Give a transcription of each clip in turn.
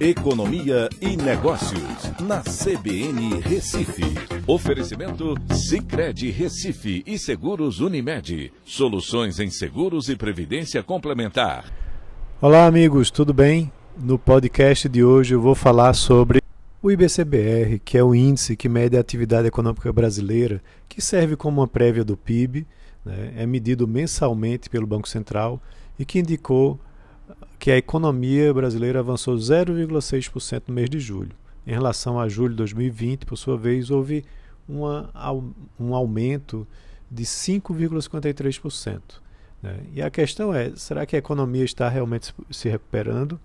Economia e Negócios, na CBN Recife. Oferecimento Cicred Recife e Seguros Unimed. Soluções em seguros e previdência complementar. Olá, amigos, tudo bem? No podcast de hoje eu vou falar sobre o IBCBR, que é o índice que mede a atividade econômica brasileira, que serve como uma prévia do PIB, né? é medido mensalmente pelo Banco Central e que indicou que a economia brasileira avançou 0,6% no mês de julho. Em relação a julho de 2020, por sua vez, houve uma, um aumento de 5,53%. Né? E a questão é: será que a economia está realmente se recuperando?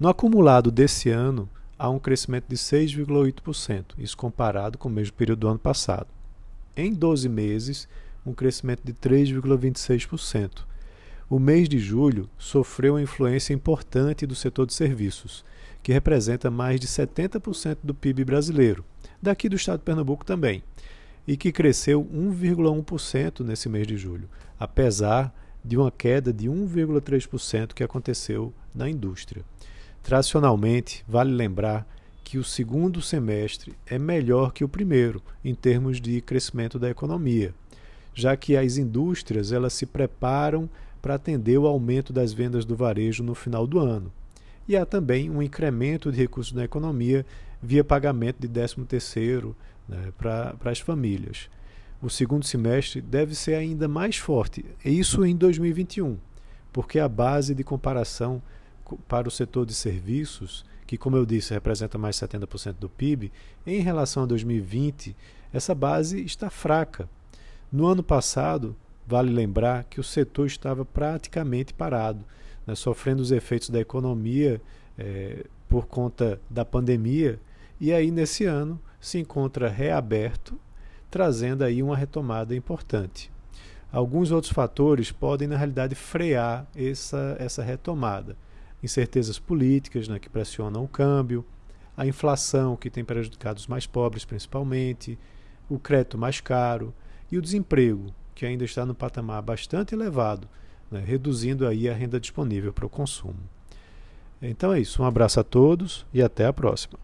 No acumulado desse ano, há um crescimento de 6,8%, isso comparado com o mesmo período do ano passado. Em 12 meses, um crescimento de 3,26%. O mês de julho sofreu uma influência importante do setor de serviços, que representa mais de 70% do PIB brasileiro, daqui do estado de Pernambuco também, e que cresceu 1,1% nesse mês de julho, apesar de uma queda de 1,3% que aconteceu na indústria. Tradicionalmente, vale lembrar que o segundo semestre é melhor que o primeiro em termos de crescimento da economia, já que as indústrias elas se preparam para atender o aumento das vendas do varejo no final do ano. E há também um incremento de recursos na economia via pagamento de 13º né, para as famílias. O segundo semestre deve ser ainda mais forte, isso em 2021, porque a base de comparação para o setor de serviços, que, como eu disse, representa mais 70% do PIB, em relação a 2020, essa base está fraca. No ano passado, Vale lembrar que o setor estava praticamente parado, né, sofrendo os efeitos da economia é, por conta da pandemia, e aí nesse ano se encontra reaberto, trazendo aí uma retomada importante. Alguns outros fatores podem, na realidade, frear essa, essa retomada. Incertezas políticas né, que pressionam o câmbio, a inflação que tem prejudicado os mais pobres principalmente, o crédito mais caro e o desemprego, que ainda está no patamar bastante elevado, né, reduzindo aí a renda disponível para o consumo. Então é isso, um abraço a todos e até a próxima.